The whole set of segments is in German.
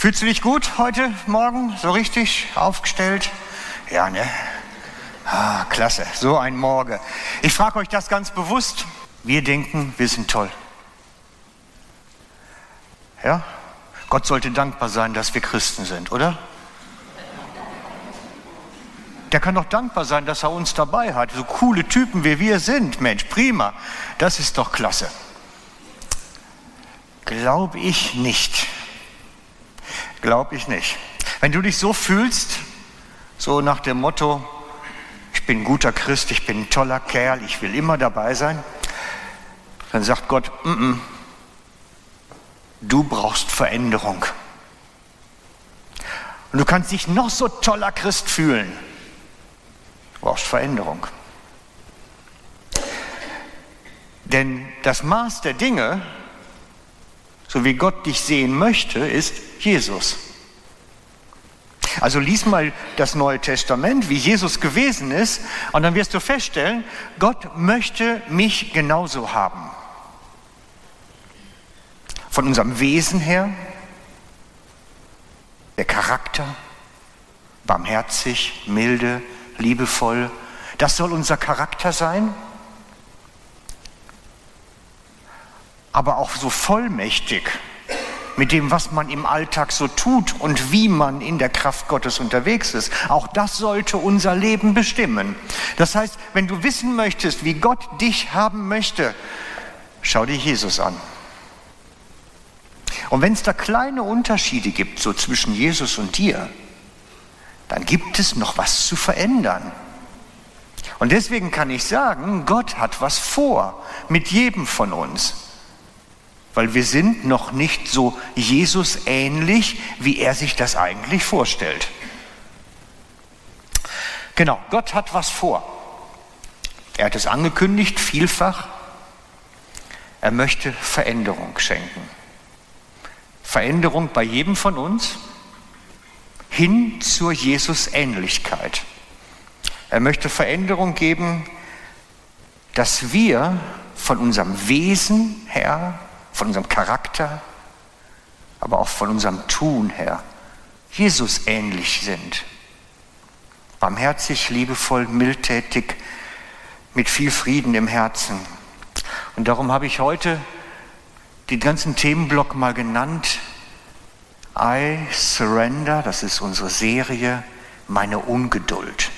Fühlst du dich gut heute Morgen? So richtig aufgestellt? Ja, ne? Ah, klasse, so ein Morgen. Ich frage euch das ganz bewusst. Wir denken, wir sind toll. Ja? Gott sollte dankbar sein, dass wir Christen sind, oder? Der kann doch dankbar sein, dass er uns dabei hat. So coole Typen wie wir sind. Mensch, prima. Das ist doch klasse. Glaube ich nicht. Glaube ich nicht. Wenn du dich so fühlst, so nach dem Motto, ich bin ein guter Christ, ich bin ein toller Kerl, ich will immer dabei sein, dann sagt Gott, mm -mm, du brauchst Veränderung. Und du kannst dich noch so toller Christ fühlen. Du brauchst Veränderung. Denn das Maß der Dinge, so wie Gott dich sehen möchte, ist Jesus. Also lies mal das Neue Testament, wie Jesus gewesen ist, und dann wirst du feststellen, Gott möchte mich genauso haben. Von unserem Wesen her, der Charakter, barmherzig, milde, liebevoll. Das soll unser Charakter sein. Aber auch so vollmächtig mit dem, was man im Alltag so tut und wie man in der Kraft Gottes unterwegs ist. Auch das sollte unser Leben bestimmen. Das heißt, wenn du wissen möchtest, wie Gott dich haben möchte, schau dir Jesus an. Und wenn es da kleine Unterschiede gibt, so zwischen Jesus und dir, dann gibt es noch was zu verändern. Und deswegen kann ich sagen, Gott hat was vor mit jedem von uns. Weil wir sind noch nicht so Jesus ähnlich, wie er sich das eigentlich vorstellt. Genau, Gott hat was vor. Er hat es angekündigt, vielfach. Er möchte Veränderung schenken. Veränderung bei jedem von uns hin zur Jesus-Ähnlichkeit. Er möchte Veränderung geben, dass wir von unserem Wesen her, von unserem Charakter, aber auch von unserem Tun her Jesus ähnlich sind. Barmherzig, liebevoll, mildtätig, mit viel Frieden im Herzen. Und darum habe ich heute den ganzen Themenblock mal genannt, I surrender, das ist unsere Serie, meine Ungeduld.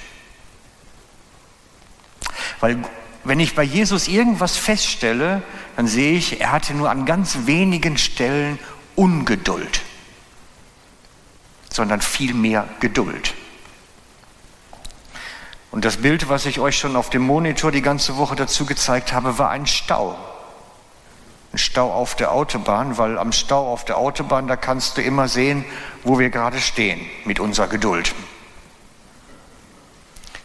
Weil wenn ich bei Jesus irgendwas feststelle, dann sehe ich, er hatte nur an ganz wenigen Stellen Ungeduld, sondern viel mehr Geduld. Und das Bild, was ich euch schon auf dem Monitor die ganze Woche dazu gezeigt habe, war ein Stau ein Stau auf der Autobahn, weil am Stau auf der Autobahn, da kannst du immer sehen, wo wir gerade stehen mit unserer Geduld.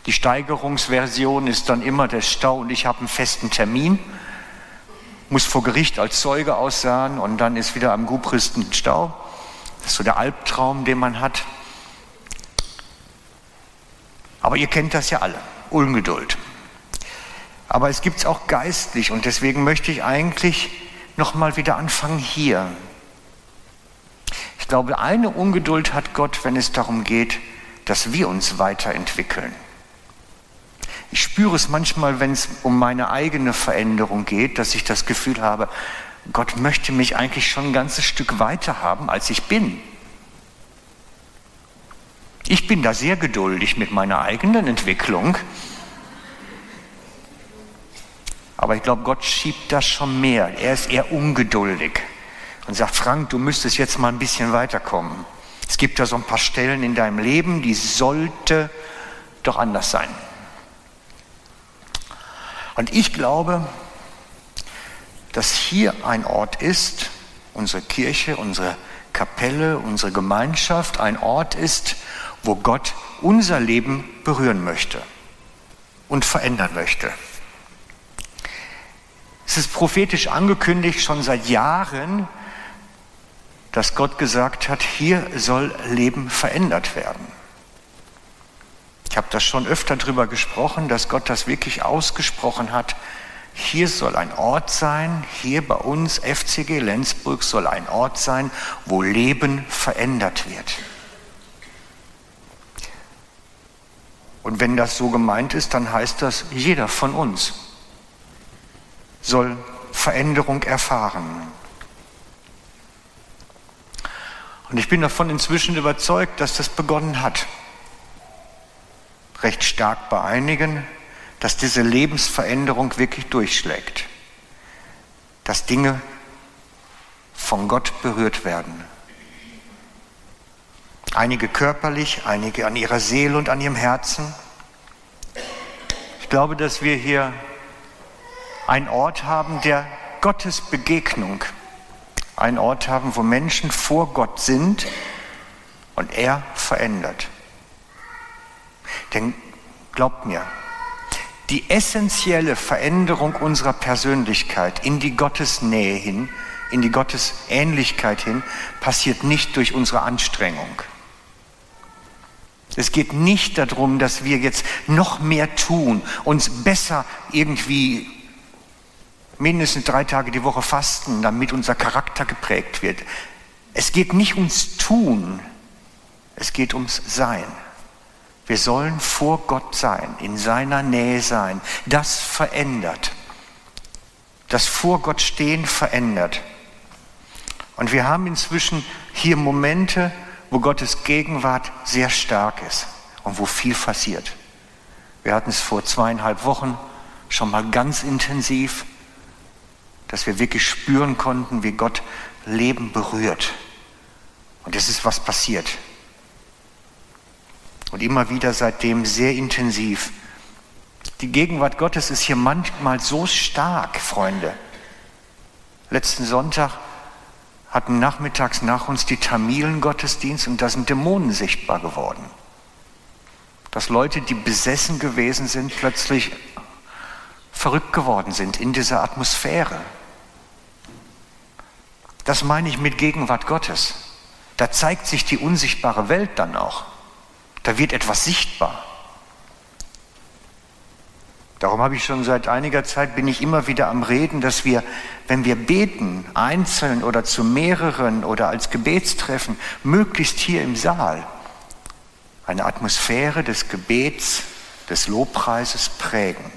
Die Steigerungsversion ist dann immer der Stau und ich habe einen festen Termin, muss vor Gericht als Zeuge aussahen und dann ist wieder am Gubristen Stau. Das ist so der Albtraum, den man hat. Aber ihr kennt das ja alle, Ungeduld. Aber es gibt es auch geistlich und deswegen möchte ich eigentlich nochmal wieder anfangen hier. Ich glaube, eine Ungeduld hat Gott, wenn es darum geht, dass wir uns weiterentwickeln. Ich spüre es manchmal, wenn es um meine eigene Veränderung geht, dass ich das Gefühl habe, Gott möchte mich eigentlich schon ein ganzes Stück weiter haben, als ich bin. Ich bin da sehr geduldig mit meiner eigenen Entwicklung. Aber ich glaube, Gott schiebt das schon mehr. Er ist eher ungeduldig und sagt, Frank, du müsstest jetzt mal ein bisschen weiterkommen. Es gibt da so ein paar Stellen in deinem Leben, die sollte doch anders sein. Und ich glaube, dass hier ein Ort ist, unsere Kirche, unsere Kapelle, unsere Gemeinschaft, ein Ort ist, wo Gott unser Leben berühren möchte und verändern möchte. Es ist prophetisch angekündigt schon seit Jahren, dass Gott gesagt hat, hier soll Leben verändert werden. Ich habe das schon öfter darüber gesprochen, dass Gott das wirklich ausgesprochen hat. hier soll ein Ort sein, hier bei uns FCG Lenzburg soll ein Ort sein, wo Leben verändert wird. Und wenn das so gemeint ist, dann heißt das, jeder von uns soll Veränderung erfahren. Und ich bin davon inzwischen überzeugt, dass das begonnen hat. Recht stark bei einigen, dass diese Lebensveränderung wirklich durchschlägt. Dass Dinge von Gott berührt werden. Einige körperlich, einige an ihrer Seele und an ihrem Herzen. Ich glaube, dass wir hier einen Ort haben der Gottes Begegnung einen Ort haben, wo Menschen vor Gott sind und er verändert. Denn glaubt mir, die essentielle Veränderung unserer Persönlichkeit in die Gottesnähe hin, in die Gottesähnlichkeit hin, passiert nicht durch unsere Anstrengung. Es geht nicht darum, dass wir jetzt noch mehr tun, uns besser irgendwie mindestens drei Tage die Woche fasten, damit unser Charakter geprägt wird. Es geht nicht ums Tun, es geht ums Sein. Wir sollen vor Gott sein, in seiner Nähe sein. Das verändert. Das vor Gott stehen verändert. Und wir haben inzwischen hier Momente, wo Gottes Gegenwart sehr stark ist und wo viel passiert. Wir hatten es vor zweieinhalb Wochen schon mal ganz intensiv dass wir wirklich spüren konnten, wie Gott Leben berührt. Und es ist was passiert. Und immer wieder seitdem sehr intensiv. Die Gegenwart Gottes ist hier manchmal so stark, Freunde. Letzten Sonntag hatten nachmittags nach uns die Tamilen Gottesdienst und da sind Dämonen sichtbar geworden. Dass Leute, die besessen gewesen sind, plötzlich verrückt geworden sind in dieser Atmosphäre. Das meine ich mit Gegenwart Gottes. Da zeigt sich die unsichtbare Welt dann auch. Da wird etwas sichtbar. Darum habe ich schon seit einiger Zeit, bin ich immer wieder am Reden, dass wir, wenn wir beten, einzeln oder zu mehreren oder als Gebetstreffen, möglichst hier im Saal, eine Atmosphäre des Gebets, des Lobpreises prägen.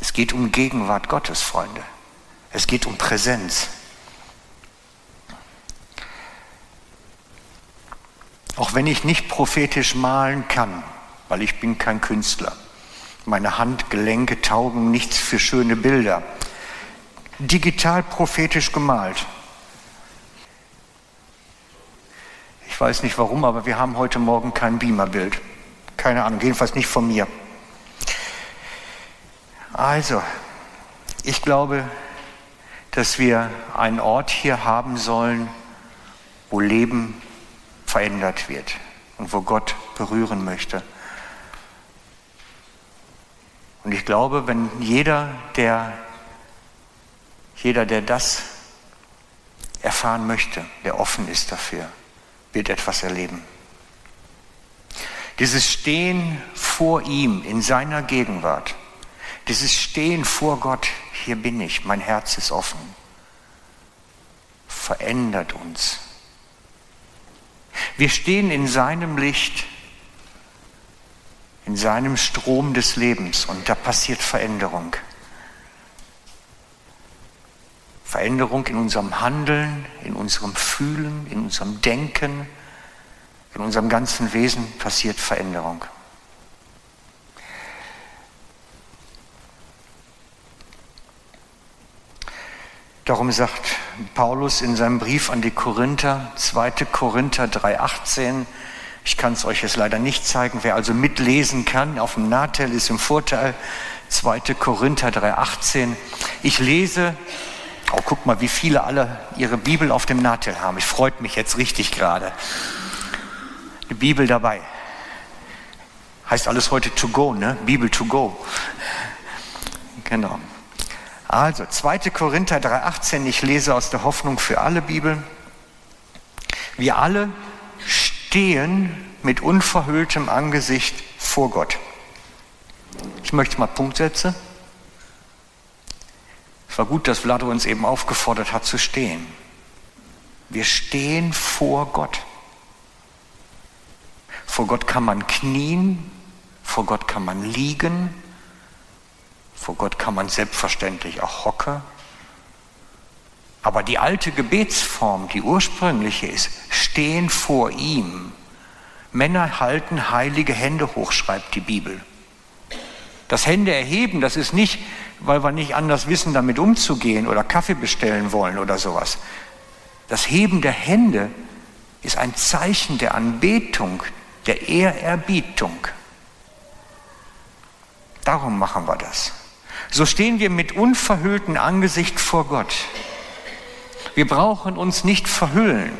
Es geht um Gegenwart Gottes, Freunde. Es geht um Präsenz. Auch wenn ich nicht prophetisch malen kann, weil ich bin kein Künstler. Meine Handgelenke taugen nichts für schöne Bilder. Digital prophetisch gemalt. Ich weiß nicht warum, aber wir haben heute Morgen kein Beamerbild. Keine Ahnung, jedenfalls nicht von mir. Also, ich glaube, dass wir einen Ort hier haben sollen, wo Leben verändert wird und wo Gott berühren möchte. Und ich glaube, wenn jeder, der, jeder, der das erfahren möchte, der offen ist dafür, wird etwas erleben. Dieses Stehen vor ihm in seiner Gegenwart, dieses Stehen vor Gott, hier bin ich, mein Herz ist offen, verändert uns. Wir stehen in seinem Licht, in seinem Strom des Lebens und da passiert Veränderung. Veränderung in unserem Handeln, in unserem Fühlen, in unserem Denken, in unserem ganzen Wesen passiert Veränderung. Darum sagt Paulus in seinem Brief an die Korinther, 2. Korinther 3,18, ich kann es euch jetzt leider nicht zeigen, wer also mitlesen kann, auf dem Nahtel ist im Vorteil, 2. Korinther 3,18. Ich lese, oh, guck mal, wie viele alle ihre Bibel auf dem Nahtel haben. Ich freut mich jetzt richtig gerade. Die Bibel dabei. Heißt alles heute to go, ne? Bibel to go. Genau. Also 2. Korinther 3.18, ich lese aus der Hoffnung für alle Bibel. Wir alle stehen mit unverhülltem Angesicht vor Gott. Ich möchte mal Punkt setzen. Es war gut, dass Vlado uns eben aufgefordert hat zu stehen. Wir stehen vor Gott. Vor Gott kann man knien, vor Gott kann man liegen, vor Gott kann man selbstverständlich auch hocken. Aber die alte Gebetsform, die ursprüngliche ist, stehen vor ihm. Männer halten heilige Hände hoch, schreibt die Bibel. Das Hände erheben, das ist nicht, weil wir nicht anders wissen, damit umzugehen oder Kaffee bestellen wollen oder sowas. Das Heben der Hände ist ein Zeichen der Anbetung, der Ehrerbietung. Darum machen wir das. So stehen wir mit unverhülltem Angesicht vor Gott. Wir brauchen uns nicht verhüllen.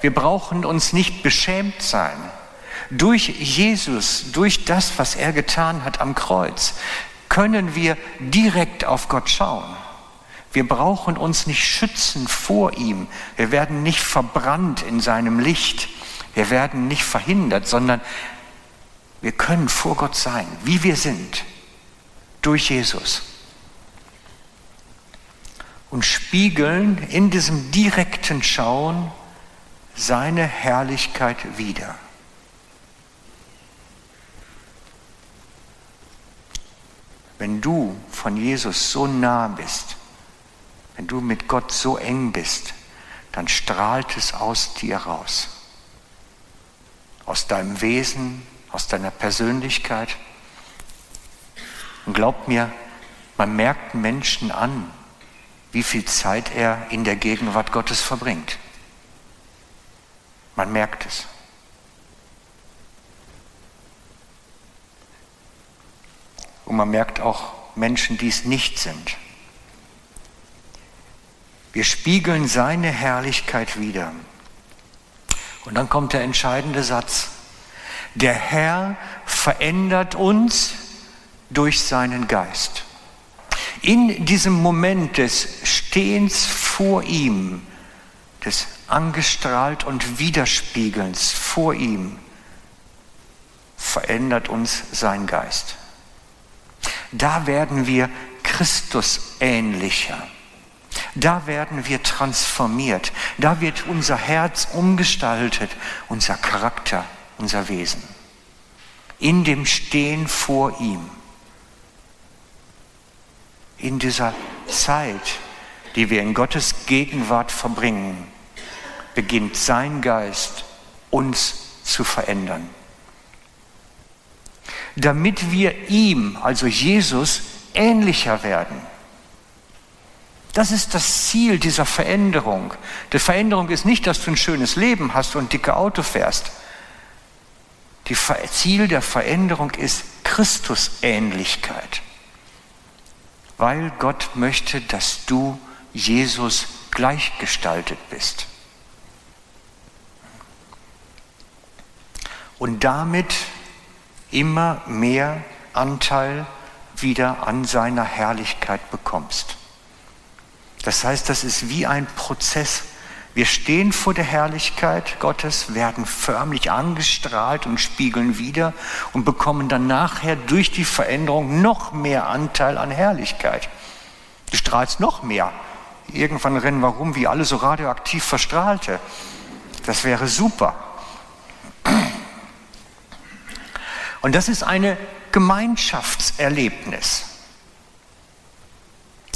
Wir brauchen uns nicht beschämt sein. Durch Jesus, durch das, was er getan hat am Kreuz, können wir direkt auf Gott schauen. Wir brauchen uns nicht schützen vor ihm. Wir werden nicht verbrannt in seinem Licht. Wir werden nicht verhindert, sondern wir können vor Gott sein, wie wir sind, durch Jesus. Und spiegeln in diesem direkten Schauen seine Herrlichkeit wider. Wenn du von Jesus so nah bist, wenn du mit Gott so eng bist, dann strahlt es aus dir raus. Aus deinem Wesen, aus deiner Persönlichkeit. Und glaubt mir, man merkt Menschen an, wie viel Zeit er in der Gegenwart Gottes verbringt. Man merkt es. Und man merkt auch Menschen, die es nicht sind. Wir spiegeln seine Herrlichkeit wider. Und dann kommt der entscheidende Satz. Der Herr verändert uns durch seinen Geist. In diesem Moment des Stehens vor ihm, des angestrahlt und Widerspiegelns vor ihm, verändert uns sein Geist. Da werden wir Christus ähnlicher. Da werden wir transformiert. Da wird unser Herz umgestaltet, unser Charakter, unser Wesen. In dem Stehen vor ihm. In dieser Zeit, die wir in Gottes Gegenwart verbringen, beginnt sein Geist uns zu verändern. Damit wir ihm, also Jesus, ähnlicher werden. Das ist das Ziel dieser Veränderung. Die Veränderung ist nicht, dass du ein schönes Leben hast und dicke Auto fährst. Das Ziel der Veränderung ist Christusähnlichkeit. Weil Gott möchte, dass du Jesus gleichgestaltet bist. Und damit immer mehr Anteil wieder an seiner Herrlichkeit bekommst. Das heißt, das ist wie ein Prozess. Wir stehen vor der Herrlichkeit Gottes, werden förmlich angestrahlt und spiegeln wieder und bekommen dann nachher durch die Veränderung noch mehr Anteil an Herrlichkeit. Du strahlst noch mehr. Irgendwann rennen wir rum wie alle so radioaktiv Verstrahlte. Das wäre super. Und das ist eine Gemeinschaftserlebnis.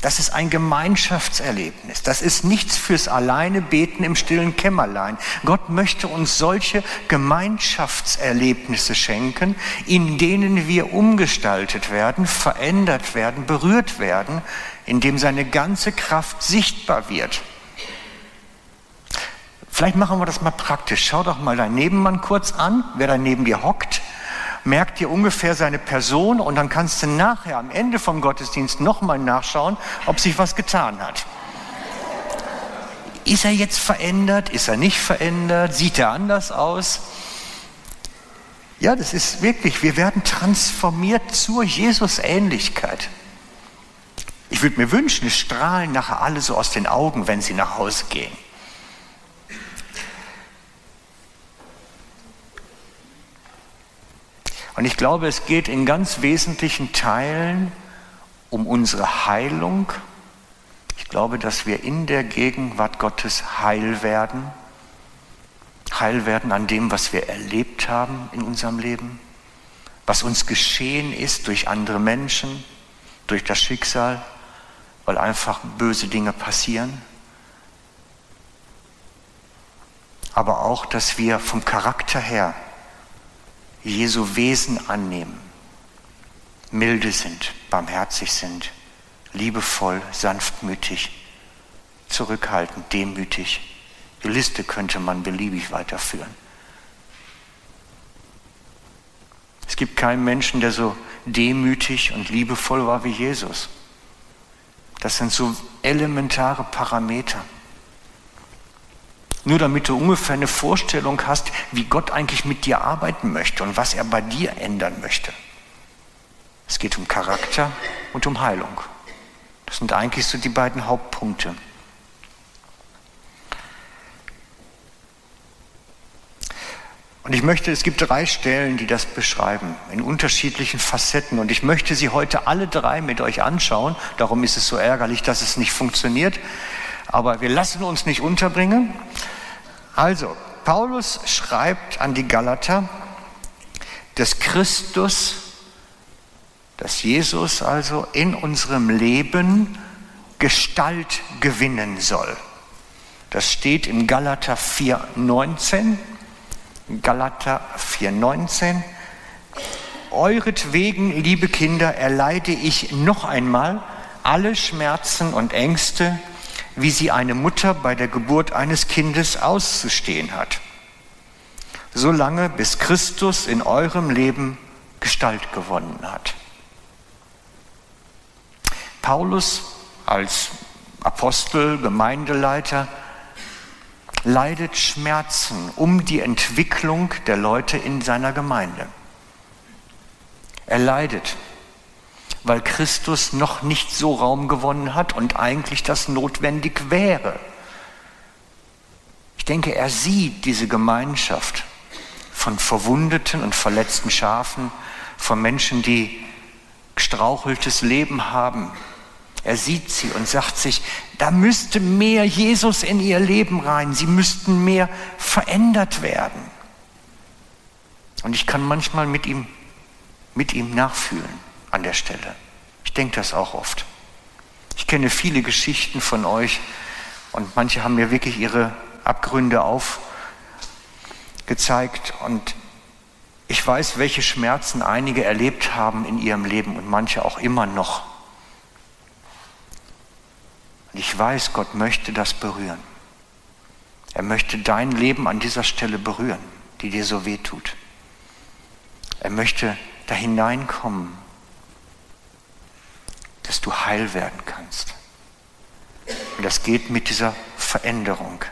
Das ist ein Gemeinschaftserlebnis. Das ist nichts fürs alleine Beten im stillen Kämmerlein. Gott möchte uns solche Gemeinschaftserlebnisse schenken, in denen wir umgestaltet werden, verändert werden, berührt werden, in dem seine ganze Kraft sichtbar wird. Vielleicht machen wir das mal praktisch. Schau doch mal deinen Nebenmann kurz an, wer da neben dir hockt merkt dir ungefähr seine Person und dann kannst du nachher am Ende vom Gottesdienst nochmal nachschauen, ob sich was getan hat. Ist er jetzt verändert? Ist er nicht verändert? Sieht er anders aus? Ja, das ist wirklich, wir werden transformiert zur Jesus-Ähnlichkeit. Ich würde mir wünschen, es strahlen nachher alle so aus den Augen, wenn sie nach Hause gehen. Und ich glaube, es geht in ganz wesentlichen Teilen um unsere Heilung Ich glaube, dass wir in der Gegenwart Gottes heil werden. Heil werden an dem, was wir erlebt haben in unserem Leben, was uns geschehen ist durch andere Menschen, durch das Schicksal, weil einfach böse Dinge passieren. Aber auch, dass wir vom Charakter her Jesu Wesen annehmen, milde sind, barmherzig sind, liebevoll, sanftmütig, zurückhaltend, demütig. Die Liste könnte man beliebig weiterführen. Es gibt keinen Menschen, der so demütig und liebevoll war wie Jesus. Das sind so elementare Parameter. Nur damit du ungefähr eine Vorstellung hast, wie Gott eigentlich mit dir arbeiten möchte und was er bei dir ändern möchte. Es geht um Charakter und um Heilung. Das sind eigentlich so die beiden Hauptpunkte. Und ich möchte, es gibt drei Stellen, die das beschreiben, in unterschiedlichen Facetten. Und ich möchte sie heute alle drei mit euch anschauen. Darum ist es so ärgerlich, dass es nicht funktioniert. Aber wir lassen uns nicht unterbringen. Also, Paulus schreibt an die Galater, dass Christus, dass Jesus also in unserem Leben Gestalt gewinnen soll. Das steht im Galater 4,19. Galater 4,19. Euretwegen, liebe Kinder, erleide ich noch einmal alle Schmerzen und Ängste, wie sie eine Mutter bei der Geburt eines Kindes auszustehen hat. Solange bis Christus in eurem Leben Gestalt gewonnen hat. Paulus als Apostel, Gemeindeleiter, leidet Schmerzen um die Entwicklung der Leute in seiner Gemeinde. Er leidet, weil Christus noch nicht so Raum gewonnen hat und eigentlich das notwendig wäre. Ich denke, er sieht diese Gemeinschaft von verwundeten und verletzten Schafen, von Menschen, die gestraucheltes Leben haben, er sieht sie und sagt sich, da müsste mehr Jesus in ihr Leben rein. Sie müssten mehr verändert werden. Und ich kann manchmal mit ihm, mit ihm nachfühlen an der Stelle. Ich denke das auch oft. Ich kenne viele Geschichten von euch und manche haben mir wirklich ihre Abgründe aufgezeigt und ich weiß, welche Schmerzen einige erlebt haben in ihrem Leben und manche auch immer noch. Und ich weiß, Gott möchte das berühren. Er möchte dein Leben an dieser Stelle berühren, die dir so weh tut. Er möchte da hineinkommen, dass du heil werden kannst. Und das geht mit dieser Veränderung,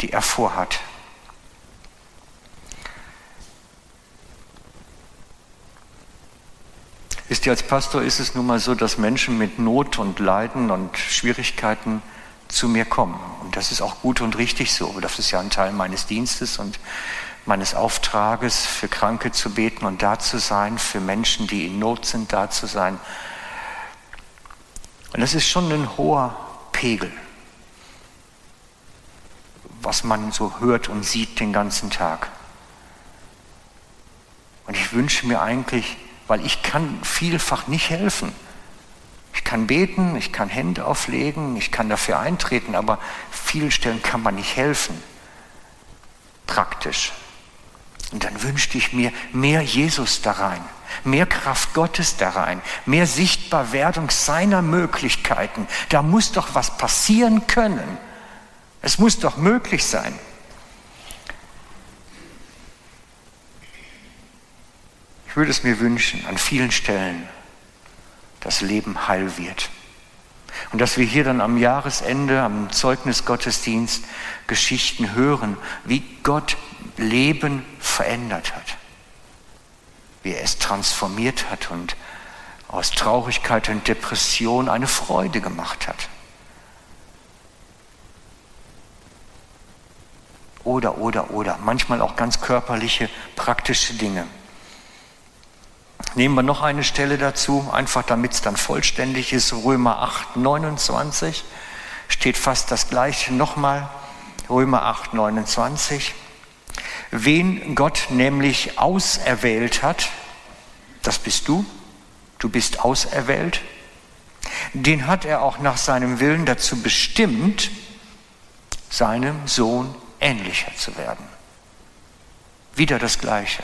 die er vorhat. Wisst ihr, als Pastor ist es nun mal so, dass Menschen mit Not und Leiden und Schwierigkeiten zu mir kommen. Und das ist auch gut und richtig so. Das ist ja ein Teil meines Dienstes und meines Auftrages, für Kranke zu beten und da zu sein, für Menschen, die in Not sind, da zu sein. Und das ist schon ein hoher Pegel, was man so hört und sieht den ganzen Tag. Und ich wünsche mir eigentlich, weil ich kann vielfach nicht helfen. Ich kann beten, ich kann Hände auflegen, ich kann dafür eintreten, aber vielen Stellen kann man nicht helfen. Praktisch. Und dann wünschte ich mir mehr Jesus da rein, mehr Kraft Gottes da rein, mehr Sichtbarwerdung seiner Möglichkeiten. Da muss doch was passieren können. Es muss doch möglich sein. Ich würde es mir wünschen, an vielen Stellen, dass Leben heil wird. Und dass wir hier dann am Jahresende, am Zeugnisgottesdienst Geschichten hören, wie Gott Leben verändert hat. Wie er es transformiert hat und aus Traurigkeit und Depression eine Freude gemacht hat. Oder, oder, oder. Manchmal auch ganz körperliche, praktische Dinge. Nehmen wir noch eine Stelle dazu, einfach damit es dann vollständig ist, Römer 8, 29. steht fast das gleiche nochmal, Römer 8, 29. Wen Gott nämlich auserwählt hat, das bist du, du bist auserwählt, den hat er auch nach seinem Willen dazu bestimmt, seinem Sohn ähnlicher zu werden. Wieder das Gleiche.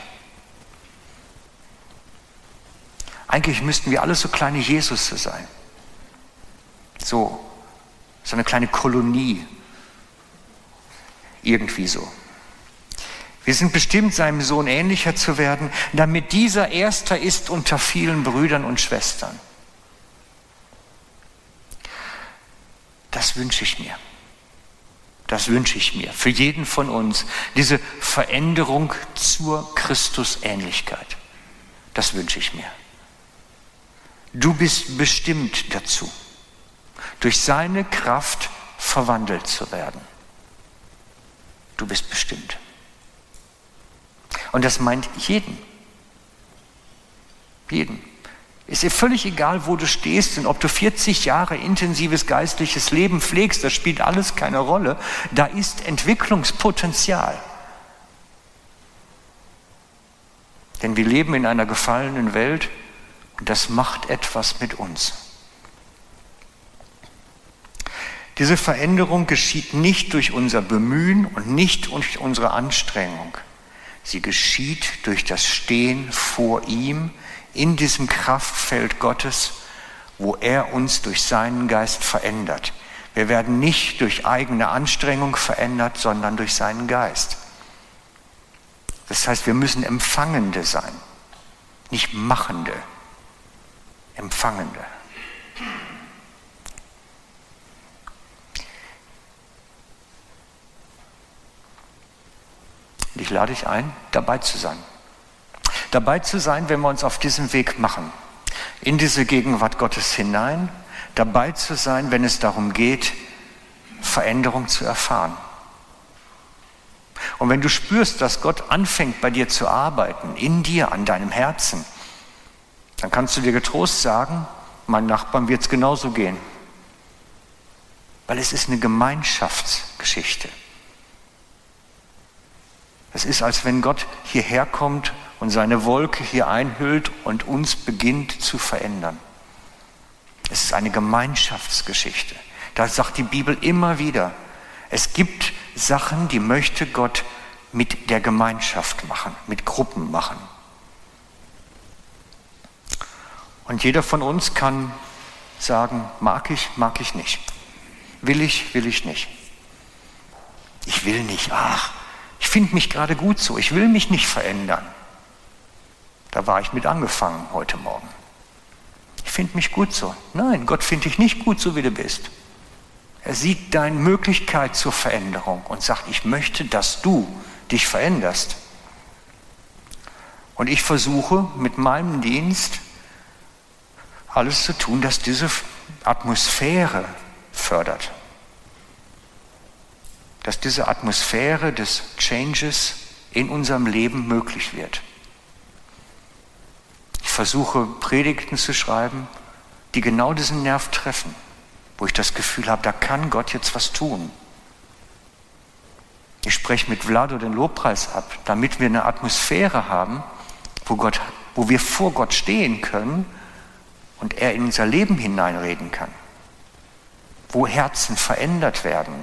Eigentlich müssten wir alle so kleine Jesus sein. So, so eine kleine Kolonie. Irgendwie so. Wir sind bestimmt, seinem Sohn ähnlicher zu werden, damit dieser Erster ist unter vielen Brüdern und Schwestern. Das wünsche ich mir. Das wünsche ich mir für jeden von uns. Diese Veränderung zur Christusähnlichkeit. Das wünsche ich mir. Du bist bestimmt dazu, durch seine Kraft verwandelt zu werden. Du bist bestimmt. Und das meint jeden. Jeden. Ist dir völlig egal, wo du stehst und ob du 40 Jahre intensives geistliches Leben pflegst, das spielt alles keine Rolle. Da ist Entwicklungspotenzial. Denn wir leben in einer gefallenen Welt und das macht etwas mit uns. Diese Veränderung geschieht nicht durch unser Bemühen und nicht durch unsere Anstrengung. Sie geschieht durch das Stehen vor ihm in diesem Kraftfeld Gottes, wo er uns durch seinen Geist verändert. Wir werden nicht durch eigene Anstrengung verändert, sondern durch seinen Geist. Das heißt, wir müssen Empfangende sein, nicht Machende, Empfangende. Ich lade dich ein, dabei zu sein dabei zu sein, wenn wir uns auf diesem Weg machen, in diese Gegenwart Gottes hinein, dabei zu sein, wenn es darum geht, Veränderung zu erfahren. Und wenn du spürst, dass Gott anfängt bei dir zu arbeiten, in dir, an deinem Herzen, dann kannst du dir getrost sagen, meinen Nachbarn wird es genauso gehen. Weil es ist eine Gemeinschaftsgeschichte. Es ist, als wenn Gott hierher kommt und seine Wolke hier einhüllt und uns beginnt zu verändern. Es ist eine Gemeinschaftsgeschichte. Da sagt die Bibel immer wieder, es gibt Sachen, die möchte Gott mit der Gemeinschaft machen, mit Gruppen machen. Und jeder von uns kann sagen, mag ich, mag ich nicht. Will ich, will ich nicht. Ich will nicht, ach, finde mich gerade gut so, ich will mich nicht verändern. Da war ich mit angefangen heute Morgen. Ich finde mich gut so. Nein, Gott findet dich nicht gut so, wie du bist. Er sieht deine Möglichkeit zur Veränderung und sagt, ich möchte, dass du dich veränderst. Und ich versuche mit meinem Dienst alles zu tun, dass diese Atmosphäre fördert dass diese Atmosphäre des Changes in unserem Leben möglich wird. Ich versuche Predigten zu schreiben, die genau diesen Nerv treffen, wo ich das Gefühl habe, da kann Gott jetzt was tun. Ich spreche mit Vlado den Lobpreis ab, damit wir eine Atmosphäre haben, wo, Gott, wo wir vor Gott stehen können und er in unser Leben hineinreden kann, wo Herzen verändert werden,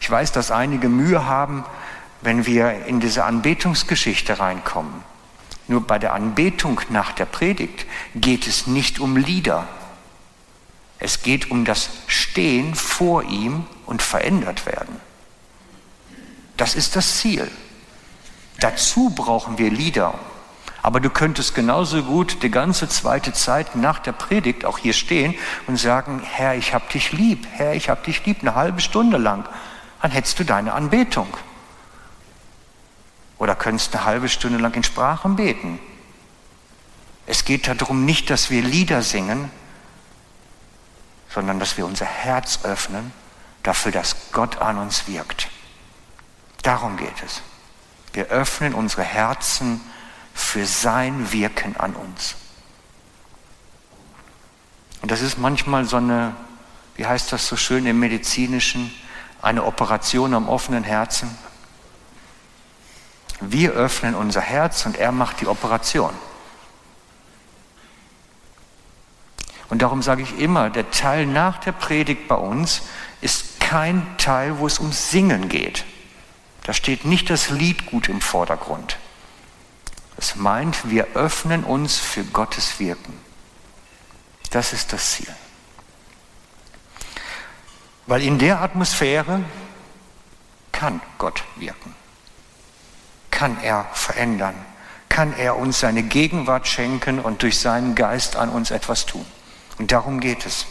ich weiß, dass einige Mühe haben, wenn wir in diese Anbetungsgeschichte reinkommen. Nur bei der Anbetung nach der Predigt geht es nicht um Lieder. Es geht um das Stehen vor ihm und verändert werden. Das ist das Ziel. Dazu brauchen wir Lieder. Aber du könntest genauso gut die ganze zweite Zeit nach der Predigt auch hier stehen und sagen, Herr, ich hab dich lieb, Herr, ich hab dich lieb, eine halbe Stunde lang dann hättest du deine Anbetung. Oder könntest eine halbe Stunde lang in Sprachen beten. Es geht darum nicht, dass wir Lieder singen, sondern dass wir unser Herz öffnen dafür, dass Gott an uns wirkt. Darum geht es. Wir öffnen unsere Herzen für sein Wirken an uns. Und das ist manchmal so eine wie heißt das so schön im medizinischen, eine Operation am offenen Herzen. Wir öffnen unser Herz und er macht die Operation. Und darum sage ich immer, der Teil nach der Predigt bei uns ist kein Teil, wo es ums Singen geht. Da steht nicht das Lied gut im Vordergrund. Es meint, wir öffnen uns für Gottes Wirken. Das ist das Ziel. Weil in der Atmosphäre kann Gott wirken, kann er verändern, kann er uns seine Gegenwart schenken und durch seinen Geist an uns etwas tun. Und darum geht es.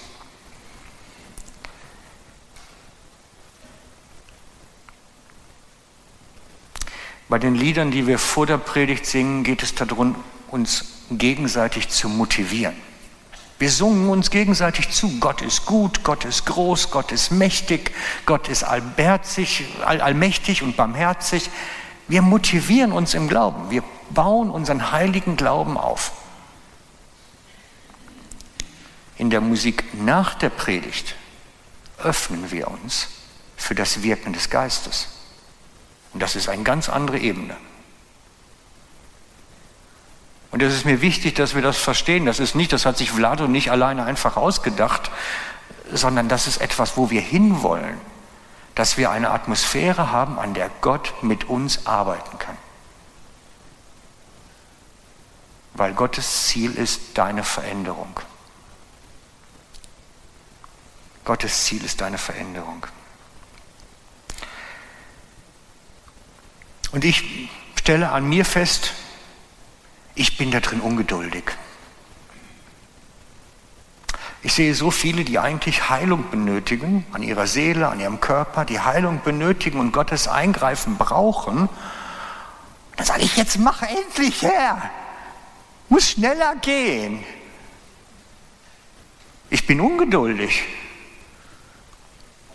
Bei den Liedern, die wir vor der Predigt singen, geht es darum, uns gegenseitig zu motivieren. Wir sungen uns gegenseitig zu, Gott ist gut, Gott ist groß, Gott ist mächtig, Gott ist allmächtig, all, allmächtig und barmherzig. Wir motivieren uns im Glauben, wir bauen unseren heiligen Glauben auf. In der Musik nach der Predigt öffnen wir uns für das Wirken des Geistes. Und das ist eine ganz andere Ebene. Und es ist mir wichtig, dass wir das verstehen. Das ist nicht, das hat sich Vlado nicht alleine einfach ausgedacht, sondern das ist etwas, wo wir hinwollen. Dass wir eine Atmosphäre haben, an der Gott mit uns arbeiten kann. Weil Gottes Ziel ist deine Veränderung. Gottes Ziel ist deine Veränderung. Und ich stelle an mir fest, ich bin da drin ungeduldig. Ich sehe so viele, die eigentlich Heilung benötigen, an ihrer Seele, an ihrem Körper, die Heilung benötigen und Gottes Eingreifen brauchen. Dann sage ich, jetzt mach endlich her. Muss schneller gehen. Ich bin ungeduldig.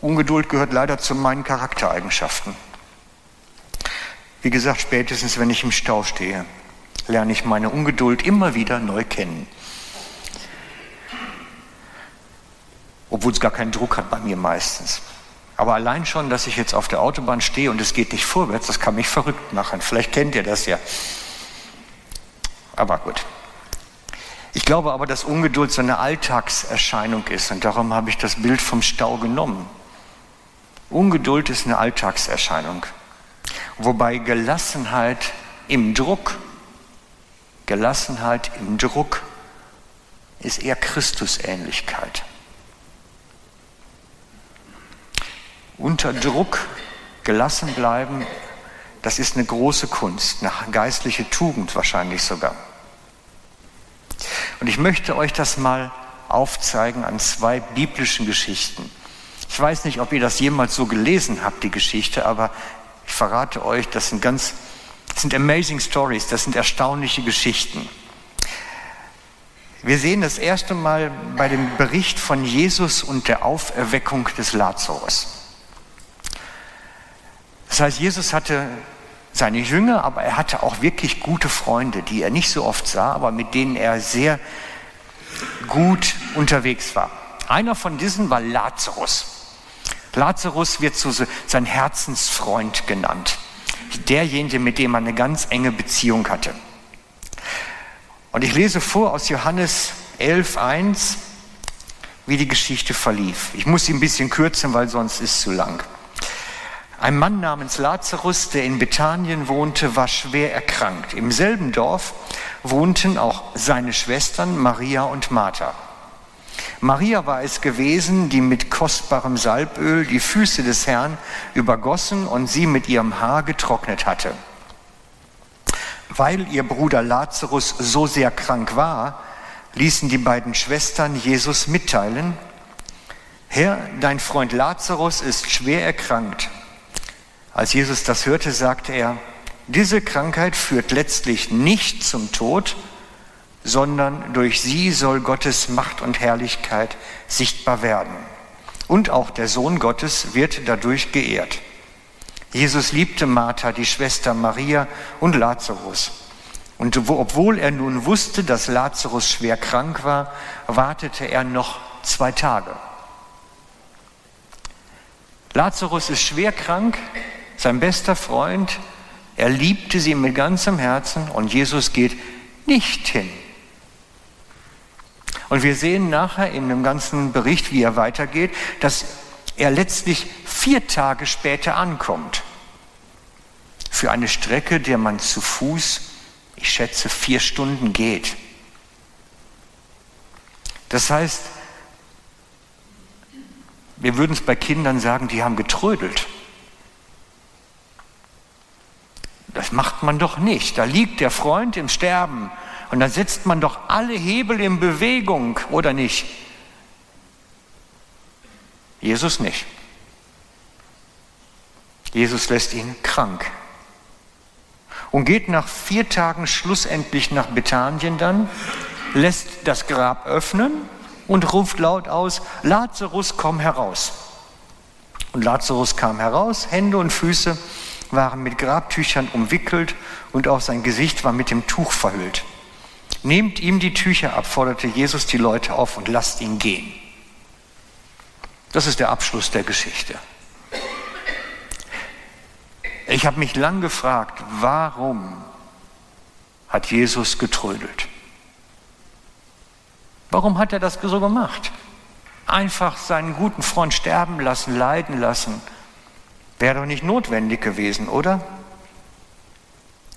Ungeduld gehört leider zu meinen Charaktereigenschaften. Wie gesagt, spätestens wenn ich im Stau stehe lerne ich meine Ungeduld immer wieder neu kennen. Obwohl es gar keinen Druck hat bei mir meistens. Aber allein schon, dass ich jetzt auf der Autobahn stehe und es geht nicht vorwärts, das kann mich verrückt machen. Vielleicht kennt ihr das ja. Aber gut. Ich glaube aber, dass Ungeduld so eine Alltagserscheinung ist und darum habe ich das Bild vom Stau genommen. Ungeduld ist eine Alltagserscheinung, wobei Gelassenheit im Druck Gelassenheit im Druck ist eher Christusähnlichkeit. Unter Druck gelassen bleiben, das ist eine große Kunst, eine geistliche Tugend wahrscheinlich sogar. Und ich möchte euch das mal aufzeigen an zwei biblischen Geschichten. Ich weiß nicht, ob ihr das jemals so gelesen habt, die Geschichte, aber ich verrate euch, das sind ganz das sind amazing stories, das sind erstaunliche Geschichten. Wir sehen das erste Mal bei dem Bericht von Jesus und der Auferweckung des Lazarus. Das heißt, Jesus hatte seine Jünger, aber er hatte auch wirklich gute Freunde, die er nicht so oft sah, aber mit denen er sehr gut unterwegs war. Einer von diesen war Lazarus. Lazarus wird so sein Herzensfreund genannt derjenige, mit dem man eine ganz enge Beziehung hatte. Und ich lese vor aus Johannes 11.1, wie die Geschichte verlief. Ich muss sie ein bisschen kürzen, weil sonst ist es zu lang. Ein Mann namens Lazarus, der in Bethanien wohnte, war schwer erkrankt. Im selben Dorf wohnten auch seine Schwestern Maria und Martha. Maria war es gewesen, die mit kostbarem Salböl die Füße des Herrn übergossen und sie mit ihrem Haar getrocknet hatte. Weil ihr Bruder Lazarus so sehr krank war, ließen die beiden Schwestern Jesus mitteilen, Herr, dein Freund Lazarus ist schwer erkrankt. Als Jesus das hörte, sagte er, diese Krankheit führt letztlich nicht zum Tod, sondern durch sie soll Gottes Macht und Herrlichkeit sichtbar werden. Und auch der Sohn Gottes wird dadurch geehrt. Jesus liebte Martha, die Schwester Maria und Lazarus. Und obwohl er nun wusste, dass Lazarus schwer krank war, wartete er noch zwei Tage. Lazarus ist schwer krank, sein bester Freund, er liebte sie mit ganzem Herzen und Jesus geht nicht hin. Und wir sehen nachher in dem ganzen Bericht, wie er weitergeht, dass er letztlich vier Tage später ankommt. Für eine Strecke, der man zu Fuß, ich schätze, vier Stunden geht. Das heißt, wir würden es bei Kindern sagen, die haben getrödelt. Das macht man doch nicht. Da liegt der Freund im Sterben und dann setzt man doch alle Hebel in Bewegung, oder nicht? Jesus nicht. Jesus lässt ihn krank und geht nach vier Tagen schlussendlich nach Bethanien dann, lässt das Grab öffnen und ruft laut aus, Lazarus, komm heraus. Und Lazarus kam heraus, Hände und Füße waren mit Grabtüchern umwickelt und auch sein Gesicht war mit dem Tuch verhüllt. Nehmt ihm die Tücher ab, forderte Jesus die Leute auf und lasst ihn gehen. Das ist der Abschluss der Geschichte. Ich habe mich lang gefragt, warum hat Jesus getrödelt? Warum hat er das so gemacht? Einfach seinen guten Freund sterben lassen, leiden lassen, wäre doch nicht notwendig gewesen, oder?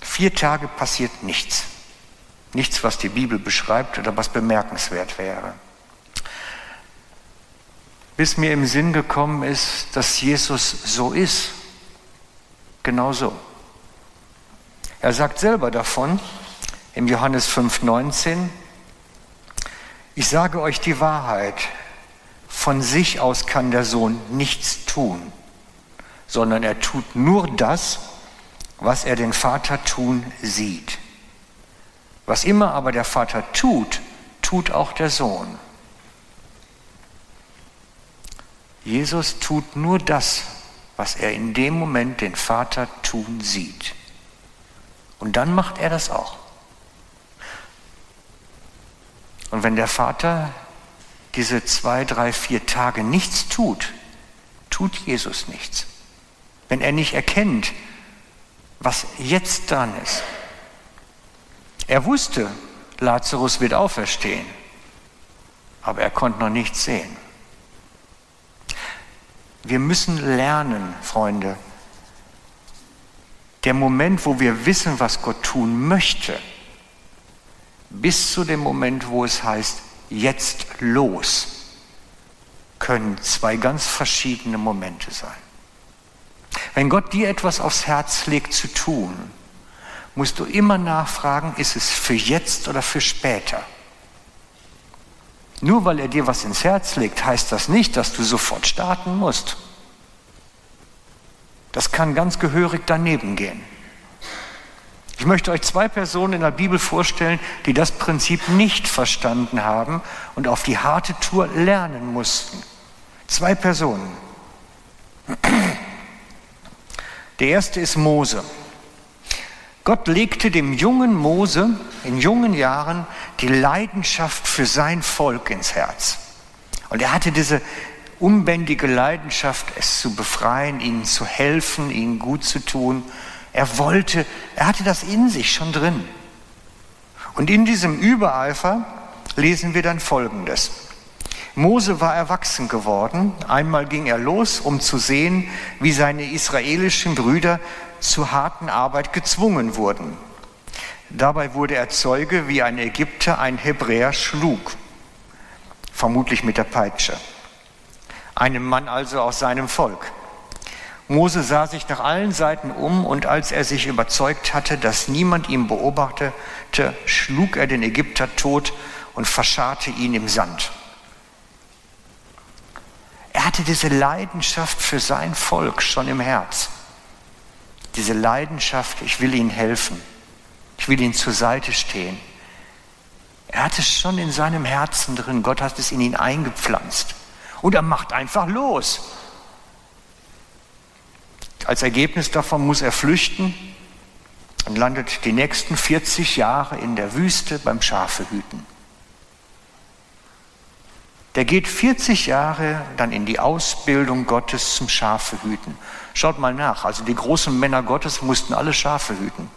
Vier Tage passiert nichts. Nichts, was die Bibel beschreibt oder was bemerkenswert wäre. Bis mir im Sinn gekommen ist, dass Jesus so ist. Genau so. Er sagt selber davon im Johannes 5,19, ich sage euch die Wahrheit, von sich aus kann der Sohn nichts tun, sondern er tut nur das, was er den Vater tun sieht. Was immer aber der Vater tut, tut auch der Sohn. Jesus tut nur das, was er in dem Moment den Vater tun sieht. Und dann macht er das auch. Und wenn der Vater diese zwei, drei, vier Tage nichts tut, tut Jesus nichts. Wenn er nicht erkennt, was jetzt dran ist. Er wusste, Lazarus wird auferstehen, aber er konnte noch nichts sehen. Wir müssen lernen, Freunde, der Moment, wo wir wissen, was Gott tun möchte, bis zu dem Moment, wo es heißt, jetzt los, können zwei ganz verschiedene Momente sein. Wenn Gott dir etwas aufs Herz legt zu tun, musst du immer nachfragen, ist es für jetzt oder für später? Nur weil er dir was ins Herz legt, heißt das nicht, dass du sofort starten musst. Das kann ganz gehörig daneben gehen. Ich möchte euch zwei Personen in der Bibel vorstellen, die das Prinzip nicht verstanden haben und auf die harte Tour lernen mussten. Zwei Personen. Der erste ist Mose. Gott legte dem jungen Mose in jungen Jahren die Leidenschaft für sein Volk ins Herz. Und er hatte diese unbändige Leidenschaft, es zu befreien, ihnen zu helfen, ihnen gut zu tun. Er wollte, er hatte das in sich schon drin. Und in diesem Übereifer lesen wir dann Folgendes. Mose war erwachsen geworden. Einmal ging er los, um zu sehen, wie seine israelischen Brüder zu harten Arbeit gezwungen wurden. Dabei wurde er Zeuge, wie ein Ägypter ein Hebräer schlug, vermutlich mit der Peitsche. Einen Mann also aus seinem Volk. Mose sah sich nach allen Seiten um und als er sich überzeugt hatte, dass niemand ihn beobachtete, schlug er den Ägypter tot und verscharrte ihn im Sand. Er hatte diese Leidenschaft für sein Volk schon im Herz. Diese Leidenschaft, ich will ihnen helfen, ich will ihnen zur Seite stehen. Er hat es schon in seinem Herzen drin, Gott hat es in ihn eingepflanzt. Und er macht einfach los. Als Ergebnis davon muss er flüchten und landet die nächsten 40 Jahre in der Wüste beim Schafehüten. der geht 40 Jahre dann in die Ausbildung Gottes zum Schafe hüten. Schaut mal nach, also die großen Männer Gottes mussten alle Schafe hüten.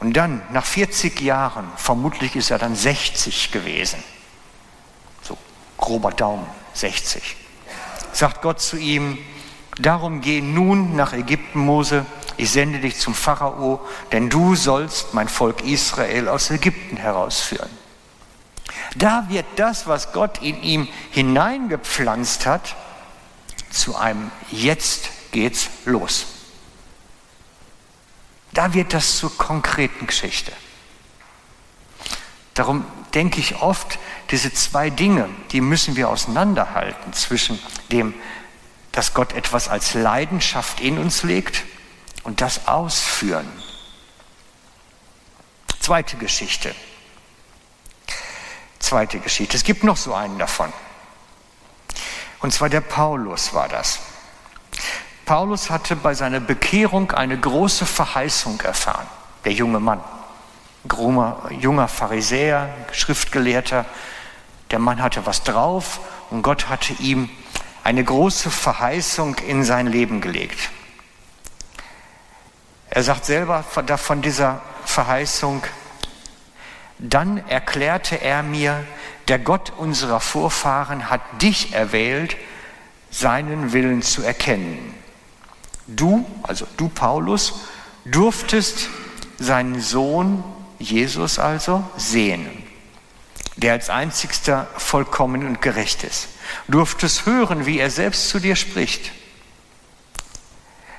Und dann, nach 40 Jahren, vermutlich ist er dann 60 gewesen, so grober Daumen, 60, sagt Gott zu ihm, darum geh nun nach Ägypten, Mose, ich sende dich zum Pharao, denn du sollst mein Volk Israel aus Ägypten herausführen. Da wird das, was Gott in ihm hineingepflanzt hat, zu einem Jetzt geht's los. Da wird das zur konkreten Geschichte. Darum denke ich oft, diese zwei Dinge, die müssen wir auseinanderhalten zwischen dem, dass Gott etwas als Leidenschaft in uns legt und das ausführen. Zweite Geschichte. Zweite Geschichte. Es gibt noch so einen davon. Und zwar der Paulus war das. Paulus hatte bei seiner Bekehrung eine große Verheißung erfahren. Der junge Mann, junger, junger Pharisäer, Schriftgelehrter. Der Mann hatte was drauf und Gott hatte ihm eine große Verheißung in sein Leben gelegt. Er sagt selber von dieser Verheißung, dann erklärte er mir, der Gott unserer Vorfahren hat dich erwählt, seinen Willen zu erkennen. Du, also du Paulus, durftest seinen Sohn Jesus also sehen, der als einzigster vollkommen und gerecht ist. Du durftest hören, wie er selbst zu dir spricht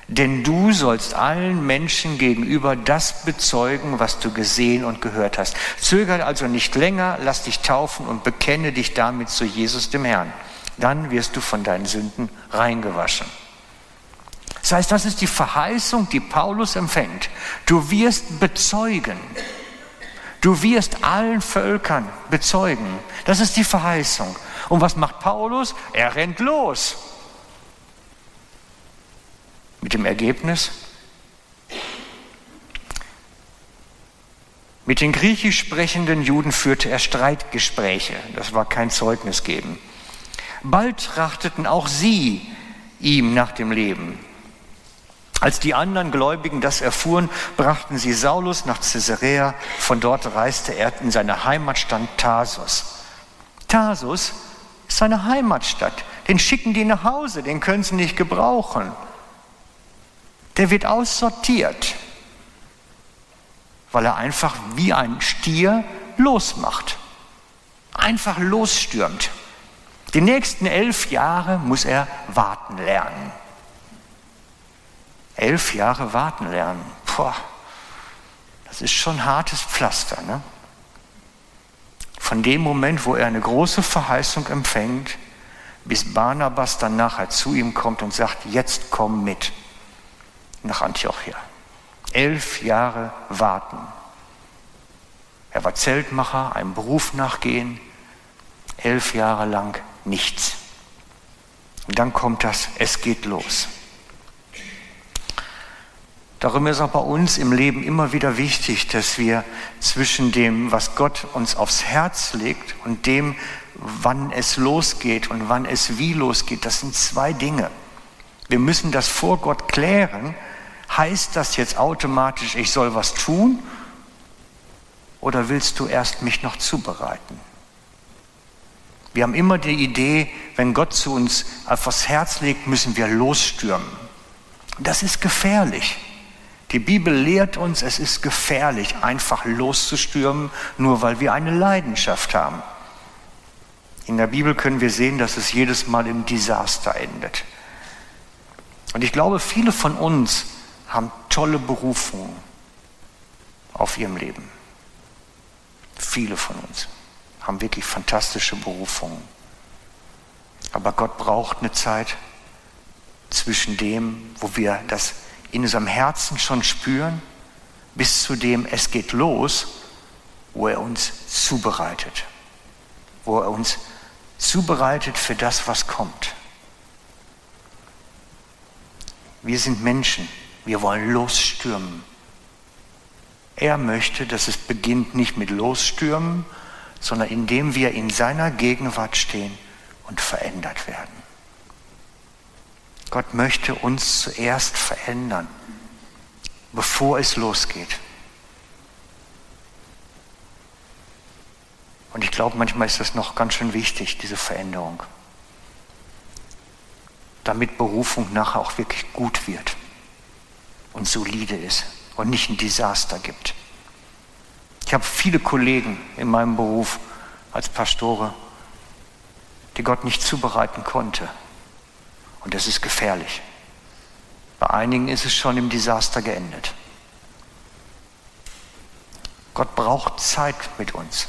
denn du sollst allen Menschen gegenüber das bezeugen, was du gesehen und gehört hast. Zögere also nicht länger, lass dich taufen und bekenne dich damit zu Jesus dem Herrn. Dann wirst du von deinen Sünden reingewaschen. Das heißt, das ist die Verheißung, die Paulus empfängt. Du wirst bezeugen. Du wirst allen Völkern bezeugen. Das ist die Verheißung. Und was macht Paulus? Er rennt los. Mit dem Ergebnis, mit den griechisch sprechenden Juden führte er Streitgespräche. Das war kein Zeugnis geben. Bald trachteten auch sie ihm nach dem Leben. Als die anderen Gläubigen das erfuhren, brachten sie Saulus nach Caesarea. Von dort reiste er in seine Heimatstadt Tarsus. Tarsus ist seine Heimatstadt. Den schicken die nach Hause, den können sie nicht gebrauchen der wird aussortiert, weil er einfach wie ein Stier losmacht, einfach losstürmt. Die nächsten elf Jahre muss er warten lernen. Elf Jahre warten lernen. Puh, das ist schon hartes Pflaster. Ne? Von dem Moment, wo er eine große Verheißung empfängt, bis Barnabas dann nachher zu ihm kommt und sagt, jetzt komm mit nach Antiochia. Elf Jahre warten. Er war Zeltmacher, einem Beruf nachgehen. Elf Jahre lang nichts. Und dann kommt das, es geht los. Darum ist auch bei uns im Leben immer wieder wichtig, dass wir zwischen dem, was Gott uns aufs Herz legt und dem, wann es losgeht und wann es wie losgeht, das sind zwei Dinge. Wir müssen das vor Gott klären Heißt das jetzt automatisch, ich soll was tun? Oder willst du erst mich noch zubereiten? Wir haben immer die Idee, wenn Gott zu uns etwas Herz legt, müssen wir losstürmen. Das ist gefährlich. Die Bibel lehrt uns, es ist gefährlich, einfach loszustürmen, nur weil wir eine Leidenschaft haben. In der Bibel können wir sehen, dass es jedes Mal im Desaster endet. Und ich glaube, viele von uns haben tolle Berufungen auf ihrem Leben. Viele von uns haben wirklich fantastische Berufungen. Aber Gott braucht eine Zeit zwischen dem, wo wir das in unserem Herzen schon spüren, bis zu dem, es geht los, wo er uns zubereitet. Wo er uns zubereitet für das, was kommt. Wir sind Menschen. Wir wollen losstürmen. Er möchte, dass es beginnt nicht mit Losstürmen, sondern indem wir in seiner Gegenwart stehen und verändert werden. Gott möchte uns zuerst verändern, bevor es losgeht. Und ich glaube, manchmal ist das noch ganz schön wichtig, diese Veränderung, damit Berufung nachher auch wirklich gut wird und solide ist und nicht ein Desaster gibt. Ich habe viele Kollegen in meinem Beruf als Pastore, die Gott nicht zubereiten konnte. Und das ist gefährlich. Bei einigen ist es schon im Desaster geendet. Gott braucht Zeit mit uns.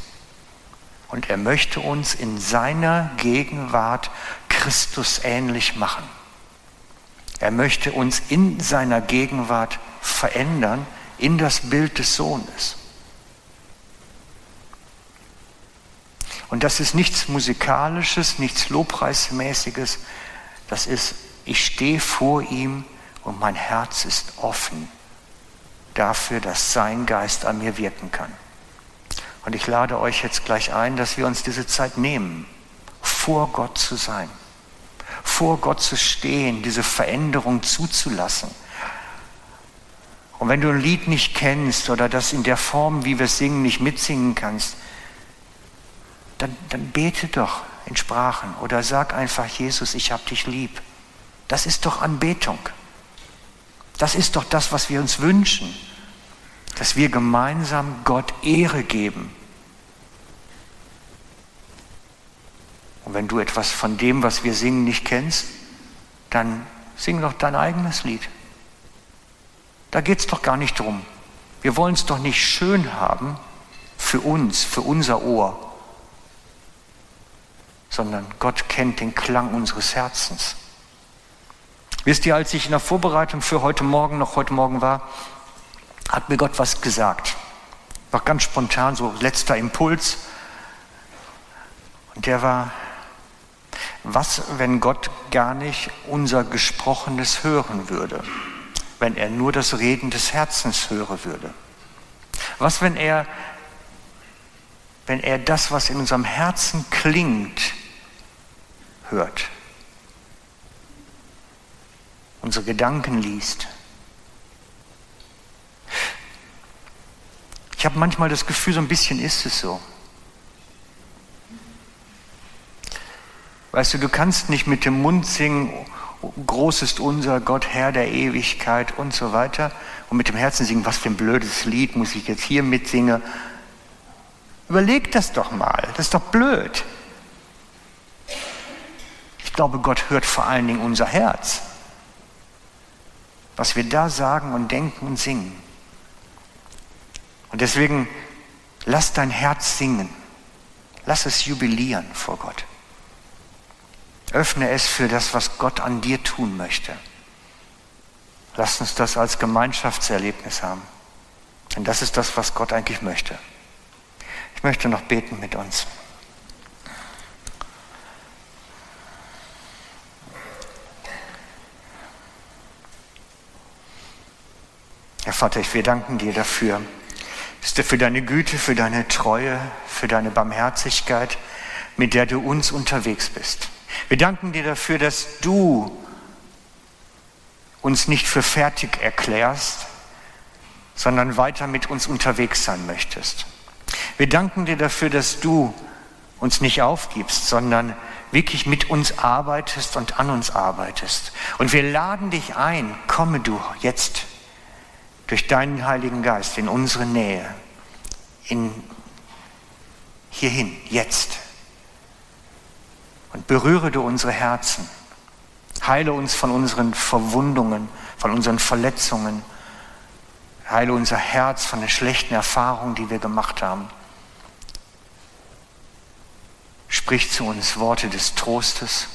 Und er möchte uns in seiner Gegenwart Christus ähnlich machen. Er möchte uns in seiner Gegenwart verändern in das Bild des Sohnes. Und das ist nichts Musikalisches, nichts Lobpreismäßiges. Das ist, ich stehe vor ihm und mein Herz ist offen dafür, dass sein Geist an mir wirken kann. Und ich lade euch jetzt gleich ein, dass wir uns diese Zeit nehmen, vor Gott zu sein, vor Gott zu stehen, diese Veränderung zuzulassen. Und wenn du ein Lied nicht kennst oder das in der Form, wie wir es singen, nicht mitsingen kannst, dann, dann bete doch in Sprachen oder sag einfach, Jesus, ich hab dich lieb. Das ist doch Anbetung. Das ist doch das, was wir uns wünschen, dass wir gemeinsam Gott Ehre geben. Und wenn du etwas von dem, was wir singen, nicht kennst, dann sing doch dein eigenes Lied. Da geht es doch gar nicht drum. Wir wollen es doch nicht schön haben für uns, für unser Ohr, sondern Gott kennt den Klang unseres Herzens. Wisst ihr, als ich in der Vorbereitung für heute Morgen noch heute Morgen war, hat mir Gott was gesagt. War ganz spontan, so letzter Impuls. Und der war, was, wenn Gott gar nicht unser Gesprochenes hören würde? Wenn er nur das Reden des Herzens hören würde? Was, wenn er, wenn er das, was in unserem Herzen klingt, hört, unsere Gedanken liest. Ich habe manchmal das Gefühl, so ein bisschen ist es so. Weißt du, du kannst nicht mit dem Mund singen, groß ist unser Gott, Herr der Ewigkeit und so weiter, und mit dem Herzen singen, was für ein blödes Lied muss ich jetzt hier mitsingen. Überleg das doch mal, das ist doch blöd glaube, Gott hört vor allen Dingen unser Herz. Was wir da sagen und denken und singen. Und deswegen lass dein Herz singen. Lass es jubilieren vor Gott. Öffne es für das, was Gott an dir tun möchte. Lass uns das als Gemeinschaftserlebnis haben. Denn das ist das, was Gott eigentlich möchte. Ich möchte noch beten mit uns. Herr Vater, wir danken dir dafür, dass du für deine Güte, für deine Treue, für deine Barmherzigkeit, mit der du uns unterwegs bist. Wir danken dir dafür, dass du uns nicht für fertig erklärst, sondern weiter mit uns unterwegs sein möchtest. Wir danken dir dafür, dass du uns nicht aufgibst, sondern wirklich mit uns arbeitest und an uns arbeitest. Und wir laden dich ein, komme du jetzt durch deinen Heiligen Geist in unsere Nähe, in hierhin, jetzt. Und berühre du unsere Herzen. Heile uns von unseren Verwundungen, von unseren Verletzungen. Heile unser Herz von den schlechten Erfahrungen, die wir gemacht haben. Sprich zu uns Worte des Trostes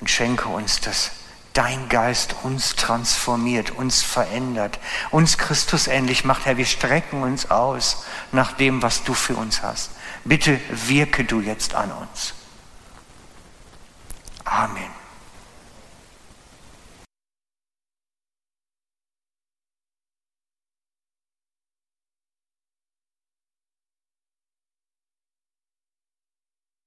und schenke uns das dein Geist uns transformiert, uns verändert, uns Christus ähnlich macht. Herr, wir strecken uns aus nach dem, was du für uns hast. Bitte wirke du jetzt an uns. Amen.